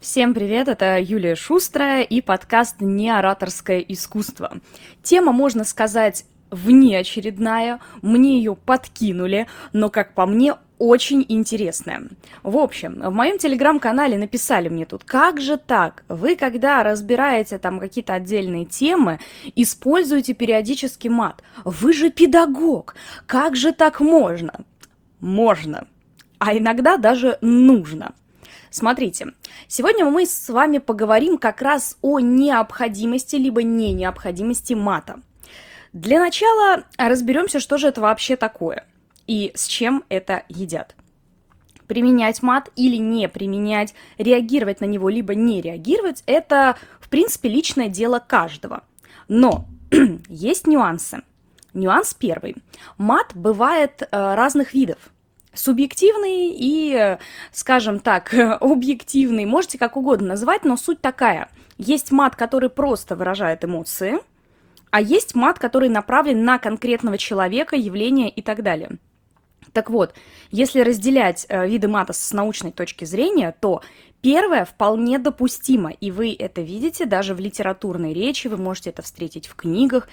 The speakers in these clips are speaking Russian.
Всем привет, это Юлия Шустрая и подкаст «Неораторское искусство». Тема, можно сказать, внеочередная, мне ее подкинули, но, как по мне, очень интересная. В общем, в моем телеграм-канале написали мне тут, как же так? Вы, когда разбираете там какие-то отдельные темы, используете периодически мат. Вы же педагог. Как же так можно? Можно. А иногда даже нужно. Смотрите, сегодня мы с вами поговорим как раз о необходимости либо не необходимости мата. Для начала разберемся, что же это вообще такое и с чем это едят. Применять мат или не применять, реагировать на него либо не реагировать, это, в принципе, личное дело каждого. Но есть нюансы. Нюанс первый. Мат бывает э, разных видов субъективный и, скажем так, объективный, можете как угодно назвать, но суть такая. Есть мат, который просто выражает эмоции, а есть мат, который направлен на конкретного человека, явление и так далее. Так вот, если разделять э, виды мата с научной точки зрения, то Первое вполне допустимо, и вы это видите даже в литературной речи, вы можете это встретить в книгах,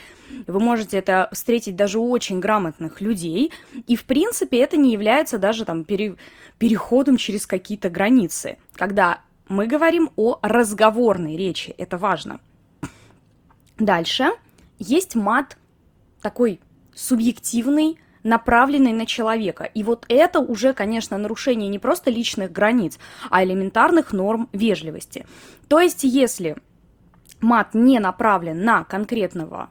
вы можете это встретить даже у очень грамотных людей, и в принципе это не является даже там пере, переходом через какие-то границы, когда мы говорим о разговорной речи, это важно. Дальше есть мат такой субъективный, направленной на человека. И вот это уже, конечно, нарушение не просто личных границ, а элементарных норм вежливости. То есть, если мат не направлен на конкретного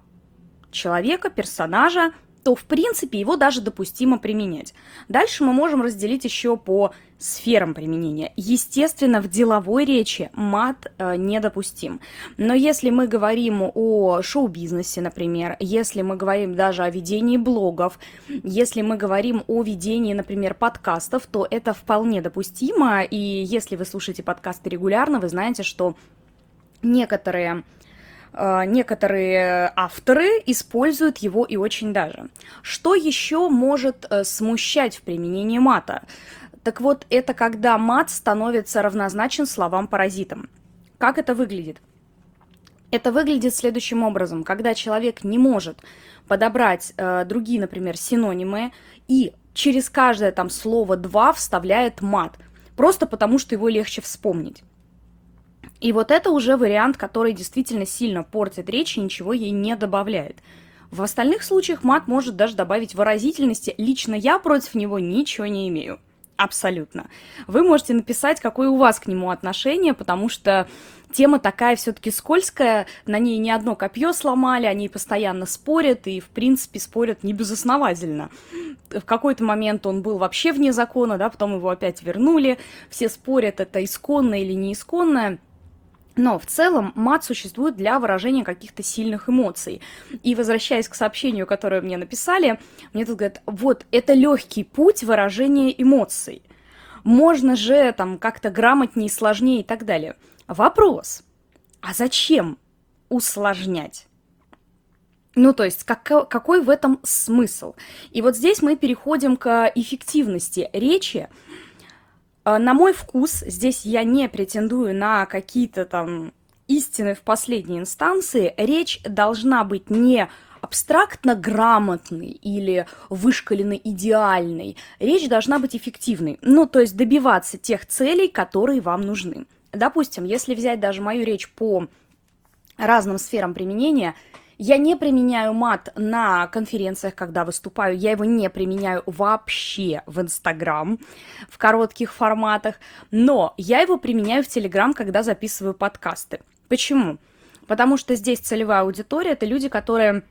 человека, персонажа, то, в принципе, его даже допустимо применять. Дальше мы можем разделить еще по сферам применения. Естественно, в деловой речи мат э, недопустим. Но если мы говорим о шоу-бизнесе, например, если мы говорим даже о ведении блогов, если мы говорим о ведении, например, подкастов, то это вполне допустимо. И если вы слушаете подкасты регулярно, вы знаете, что некоторые некоторые авторы используют его и очень даже. Что еще может э, смущать в применении мата? Так вот, это когда мат становится равнозначен словам-паразитам. Как это выглядит? Это выглядит следующим образом, когда человек не может подобрать э, другие, например, синонимы и через каждое там слово «два» вставляет мат, просто потому что его легче вспомнить. И вот это уже вариант, который действительно сильно портит речь и ничего ей не добавляет. В остальных случаях мат может даже добавить выразительности. Лично я против него ничего не имею. Абсолютно. Вы можете написать, какое у вас к нему отношение, потому что тема такая все-таки скользкая, на ней не одно копье сломали, они постоянно спорят, и, в принципе, спорят не безосновательно. В какой-то момент он был вообще вне закона, да, потом его опять вернули, все спорят, это исконное или не исконное. Но в целом мат существует для выражения каких-то сильных эмоций. И возвращаясь к сообщению, которое мне написали, мне тут говорят, вот, это легкий путь выражения эмоций. Можно же там как-то грамотнее, сложнее и так далее. Вопрос, а зачем усложнять? Ну, то есть, как, какой в этом смысл? И вот здесь мы переходим к эффективности речи, на мой вкус, здесь я не претендую на какие-то там истины в последней инстанции, речь должна быть не абстрактно грамотной или вышкаленной идеальной. Речь должна быть эффективной. Ну, то есть добиваться тех целей, которые вам нужны. Допустим, если взять даже мою речь по разным сферам применения – я не применяю мат на конференциях, когда выступаю. Я его не применяю вообще в Инстаграм, в коротких форматах. Но я его применяю в Телеграм, когда записываю подкасты. Почему? Потому что здесь целевая аудитория – это люди, которые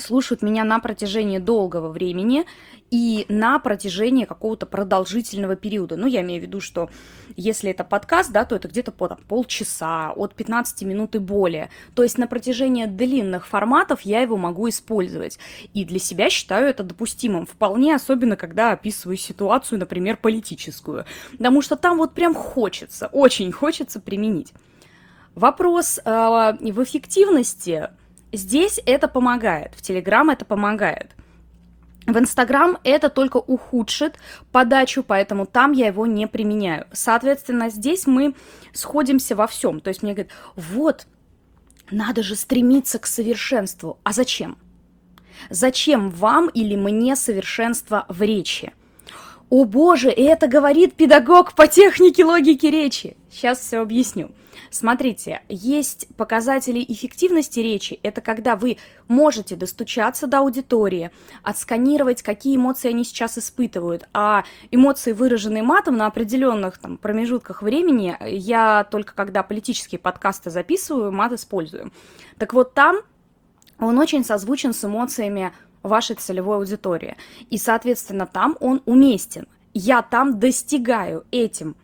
слушают меня на протяжении долгого времени и на протяжении какого-то продолжительного периода. Ну, я имею в виду, что если это подкаст, да, то это где-то по там, полчаса, от 15 минут и более. То есть на протяжении длинных форматов я его могу использовать. И для себя считаю это допустимым. Вполне, особенно когда описываю ситуацию, например, политическую. Потому что там вот прям хочется, очень хочется применить. Вопрос э, в эффективности Здесь это помогает, в Telegram это помогает. В Инстаграм это только ухудшит подачу, поэтому там я его не применяю. Соответственно, здесь мы сходимся во всем. То есть мне говорят, вот, надо же стремиться к совершенству. А зачем? Зачем вам или мне совершенство в речи? О боже, это говорит педагог по технике логики речи. Сейчас все объясню. Смотрите, есть показатели эффективности речи. Это когда вы можете достучаться до аудитории, отсканировать, какие эмоции они сейчас испытывают. А эмоции, выраженные матом на определенных там, промежутках времени, я только когда политические подкасты записываю, мат использую. Так вот там он очень созвучен с эмоциями вашей целевой аудитории. И, соответственно, там он уместен. Я там достигаю этим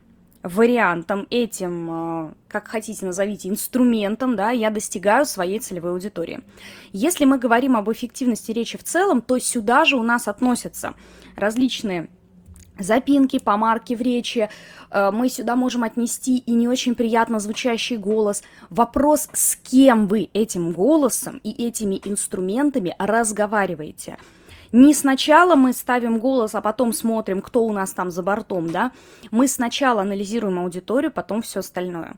вариантом, этим, э, как хотите назовите, инструментом, да, я достигаю своей целевой аудитории. Если мы говорим об эффективности речи в целом, то сюда же у нас относятся различные запинки, помарки в речи, э, мы сюда можем отнести и не очень приятно звучащий голос. Вопрос, с кем вы этим голосом и этими инструментами разговариваете. Не сначала мы ставим голос, а потом смотрим, кто у нас там за бортом, да. Мы сначала анализируем аудиторию, потом все остальное.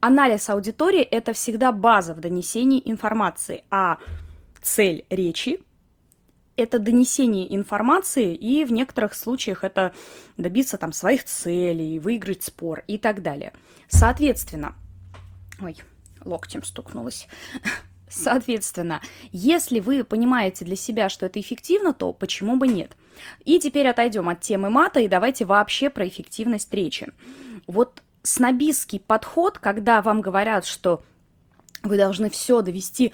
Анализ аудитории – это всегда база в донесении информации, а цель речи это донесение информации, и в некоторых случаях это добиться там своих целей, выиграть спор и так далее. Соответственно, ой, локтем стукнулась. Соответственно, если вы понимаете для себя, что это эффективно, то почему бы нет? И теперь отойдем от темы мата и давайте вообще про эффективность речи. Вот снобистский подход, когда вам говорят, что вы должны все довести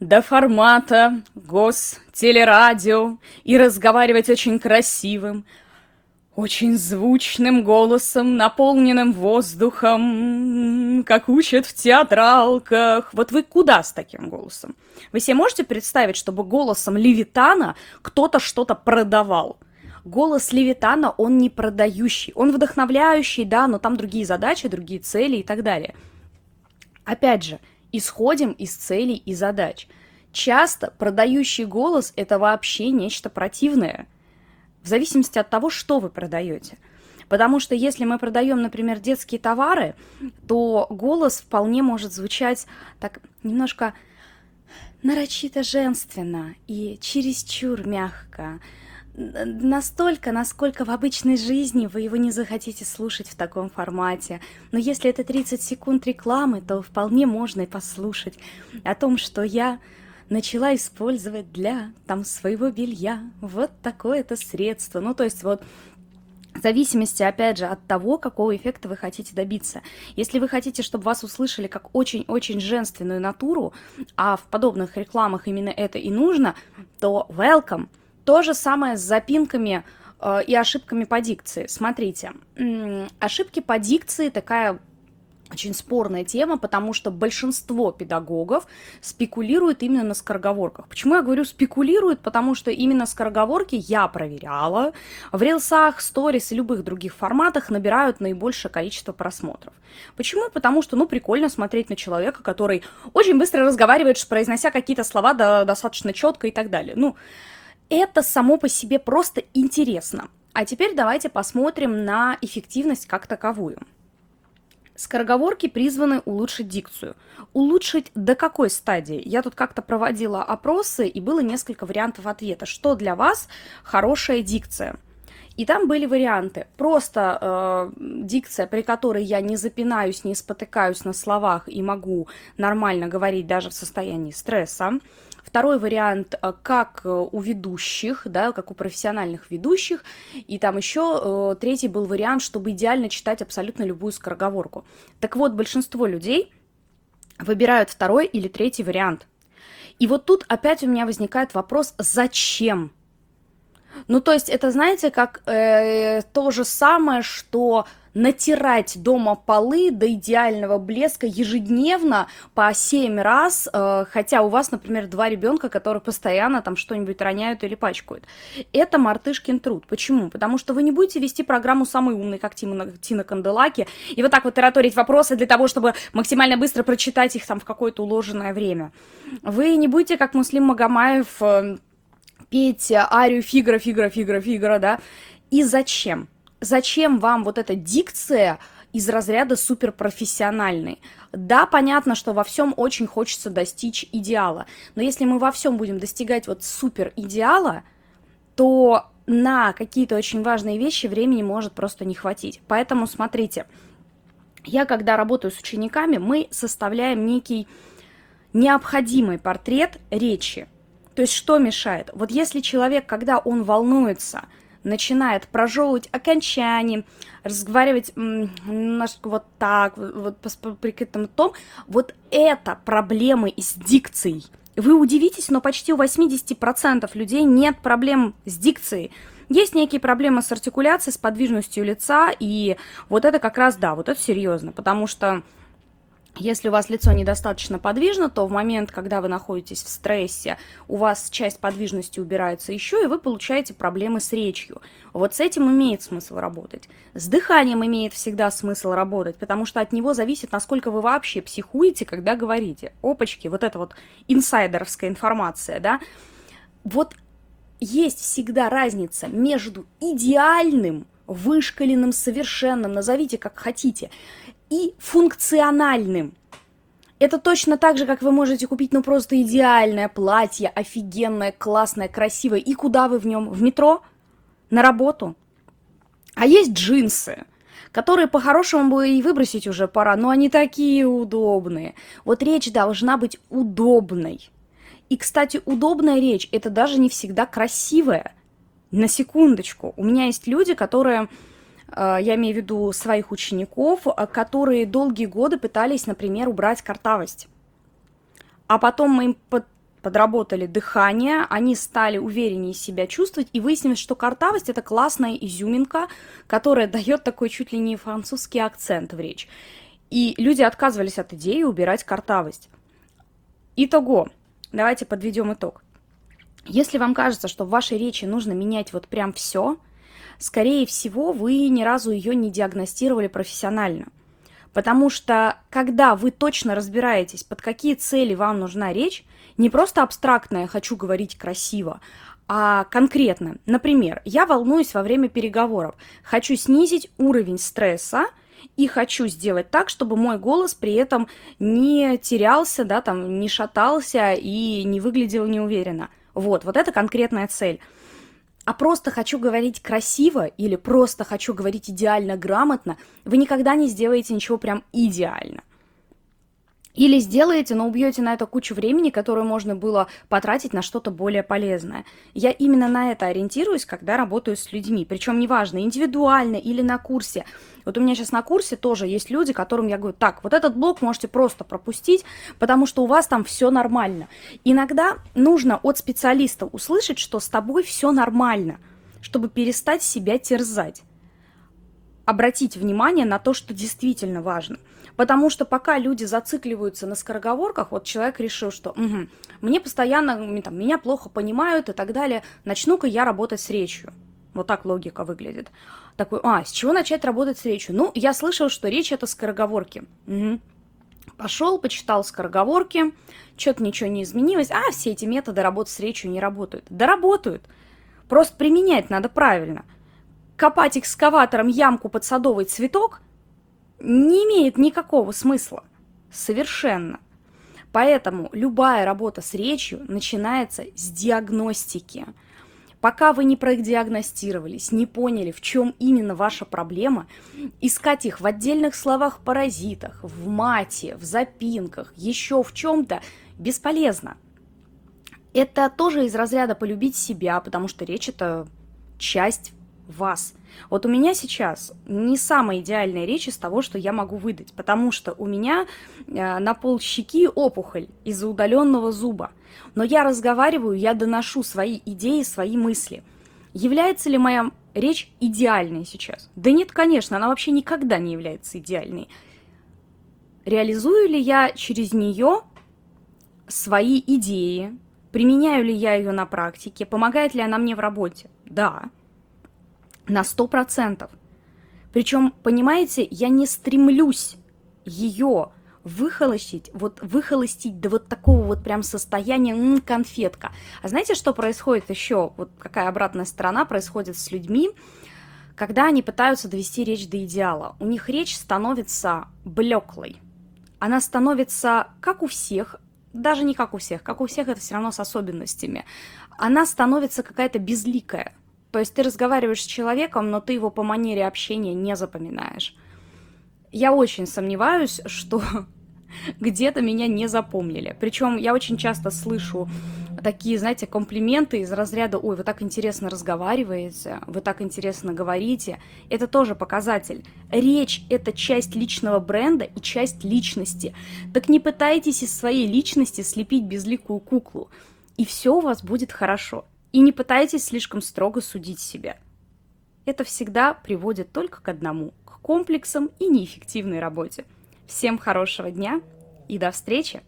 до формата гостелерадио и разговаривать очень красивым, очень звучным голосом, наполненным воздухом, как учат в театралках. Вот вы куда с таким голосом? Вы себе можете представить, чтобы голосом Левитана кто-то что-то продавал? Голос Левитана, он не продающий, он вдохновляющий, да, но там другие задачи, другие цели и так далее. Опять же, исходим из целей и задач. Часто продающий голос – это вообще нечто противное, в зависимости от того, что вы продаете. Потому что если мы продаем, например, детские товары, то голос вполне может звучать так немножко нарочито женственно и чересчур мягко, настолько, насколько в обычной жизни вы его не захотите слушать в таком формате. Но если это 30 секунд рекламы, то вполне можно и послушать о том, что я начала использовать для там своего белья вот такое-то средство. Ну, то есть вот в зависимости, опять же, от того, какого эффекта вы хотите добиться. Если вы хотите, чтобы вас услышали как очень-очень женственную натуру, а в подобных рекламах именно это и нужно, то welcome – то же самое с запинками э, и ошибками по дикции. Смотрите, ошибки по дикции такая очень спорная тема, потому что большинство педагогов спекулируют именно на скороговорках. Почему я говорю спекулируют? Потому что именно скороговорки я проверяла. В рилсах, сторис и любых других форматах набирают наибольшее количество просмотров. Почему? Потому что, ну, прикольно смотреть на человека, который очень быстро разговаривает, произнося какие-то слова достаточно четко и так далее. Ну, это само по себе просто интересно. А теперь давайте посмотрим на эффективность как таковую. Скороговорки призваны улучшить дикцию. Улучшить до какой стадии? Я тут как-то проводила опросы, и было несколько вариантов ответа. Что для вас хорошая дикция? И там были варианты. Просто э, дикция, при которой я не запинаюсь, не спотыкаюсь на словах и могу нормально говорить даже в состоянии стресса. Второй вариант, э, как э, у ведущих, да, как у профессиональных ведущих. И там еще э, третий был вариант, чтобы идеально читать абсолютно любую скороговорку. Так вот, большинство людей выбирают второй или третий вариант. И вот тут опять у меня возникает вопрос, зачем? Ну, то есть это, знаете, как э, то же самое, что натирать дома полы до идеального блеска ежедневно по 7 раз, э, хотя у вас, например, два ребенка, которые постоянно там что-нибудь роняют или пачкают. Это мартышкин труд. Почему? Потому что вы не будете вести программу «Самый умный», как Тима, Тина Канделаки, и вот так вот тараторить вопросы для того, чтобы максимально быстро прочитать их там в какое-то уложенное время. Вы не будете, как Муслим Магомаев, э, петь арию Фигра, Фигра, Фигра, Фигра, да? И зачем? Зачем вам вот эта дикция из разряда суперпрофессиональной? Да, понятно, что во всем очень хочется достичь идеала, но если мы во всем будем достигать вот супер идеала, то на какие-то очень важные вещи времени может просто не хватить. Поэтому смотрите, я когда работаю с учениками, мы составляем некий необходимый портрет речи. То есть что мешает? Вот если человек, когда он волнуется, начинает прожевывать окончание, разговаривать немножко вот так, вот при этом том, вот это проблемы с дикцией. Вы удивитесь, но почти у 80% людей нет проблем с дикцией. Есть некие проблемы с артикуляцией, с подвижностью лица, и вот это как раз, да, вот это серьезно, потому что если у вас лицо недостаточно подвижно, то в момент, когда вы находитесь в стрессе, у вас часть подвижности убирается еще, и вы получаете проблемы с речью. Вот с этим имеет смысл работать. С дыханием имеет всегда смысл работать, потому что от него зависит, насколько вы вообще психуете, когда говорите. Опачки, вот это вот инсайдеровская информация, да. Вот есть всегда разница между идеальным, вышкаленным, совершенным, назовите как хотите, и функциональным. Это точно так же, как вы можете купить, ну, просто идеальное платье, офигенное, классное, красивое. И куда вы в нем? В метро? На работу? А есть джинсы, которые по-хорошему бы и выбросить уже пора, но они такие удобные. Вот речь должна быть удобной. И, кстати, удобная речь – это даже не всегда красивая. На секундочку. У меня есть люди, которые я имею в виду своих учеников, э, которые долгие годы пытались, например, убрать картавость. А потом мы им под, подработали дыхание, они стали увереннее себя чувствовать, и выяснилось, что картавость – это классная изюминка, которая дает такой чуть ли не французский акцент в речь. И люди отказывались от идеи убирать картавость. Итого, давайте подведем итог. Если вам кажется, что в вашей речи нужно менять вот прям все – скорее всего, вы ни разу ее не диагностировали профессионально. Потому что, когда вы точно разбираетесь, под какие цели вам нужна речь, не просто абстрактная «хочу говорить красиво», а конкретно. Например, я волнуюсь во время переговоров, хочу снизить уровень стресса, и хочу сделать так, чтобы мой голос при этом не терялся, да, там, не шатался и не выглядел неуверенно. Вот, вот это конкретная цель а просто хочу говорить красиво или просто хочу говорить идеально грамотно, вы никогда не сделаете ничего прям идеально. Или сделаете, но убьете на это кучу времени, которое можно было потратить на что-то более полезное. Я именно на это ориентируюсь, когда работаю с людьми. Причем неважно, индивидуально или на курсе. Вот у меня сейчас на курсе тоже есть люди, которым я говорю, так, вот этот блок можете просто пропустить, потому что у вас там все нормально. Иногда нужно от специалиста услышать, что с тобой все нормально, чтобы перестать себя терзать. Обратить внимание на то, что действительно важно – Потому что пока люди зацикливаются на скороговорках, вот человек решил, что угу, мне постоянно, там, меня плохо понимают и так далее, начну-ка я работать с речью. Вот так логика выглядит. Такой, а, с чего начать работать с речью? Ну, я слышал, что речь это скороговорки. Угу. Пошел, почитал скороговорки, что-то ничего не изменилось. А, все эти методы работы с речью не работают. Да работают. Просто применять надо правильно. Копать экскаватором ямку под садовый цветок – не имеет никакого смысла. Совершенно. Поэтому любая работа с речью начинается с диагностики. Пока вы не продиагностировались, не поняли, в чем именно ваша проблема, искать их в отдельных словах-паразитах, в мате, в запинках, еще в чем-то бесполезно. Это тоже из разряда полюбить себя, потому что речь это часть вас. Вот у меня сейчас не самая идеальная речь из того, что я могу выдать, потому что у меня э, на пол щеки опухоль из-за удаленного зуба. Но я разговариваю, я доношу свои идеи, свои мысли. Является ли моя речь идеальной сейчас? Да нет, конечно, она вообще никогда не является идеальной. Реализую ли я через нее свои идеи? Применяю ли я ее на практике? Помогает ли она мне в работе? Да на 100%. Причем, понимаете, я не стремлюсь ее выхолостить, вот выхолостить до вот такого вот прям состояния м, конфетка. А знаете, что происходит еще? Вот какая обратная сторона происходит с людьми, когда они пытаются довести речь до идеала. У них речь становится блеклой. Она становится, как у всех, даже не как у всех, как у всех это все равно с особенностями. Она становится какая-то безликая. То есть ты разговариваешь с человеком, но ты его по манере общения не запоминаешь. Я очень сомневаюсь, что где-то меня не запомнили. Причем я очень часто слышу такие, знаете, комплименты из разряда «Ой, вы так интересно разговариваете, вы так интересно говорите». Это тоже показатель. Речь – это часть личного бренда и часть личности. Так не пытайтесь из своей личности слепить безликую куклу, и все у вас будет хорошо. И не пытайтесь слишком строго судить себя. Это всегда приводит только к одному – к комплексам и неэффективной работе. Всем хорошего дня и до встречи!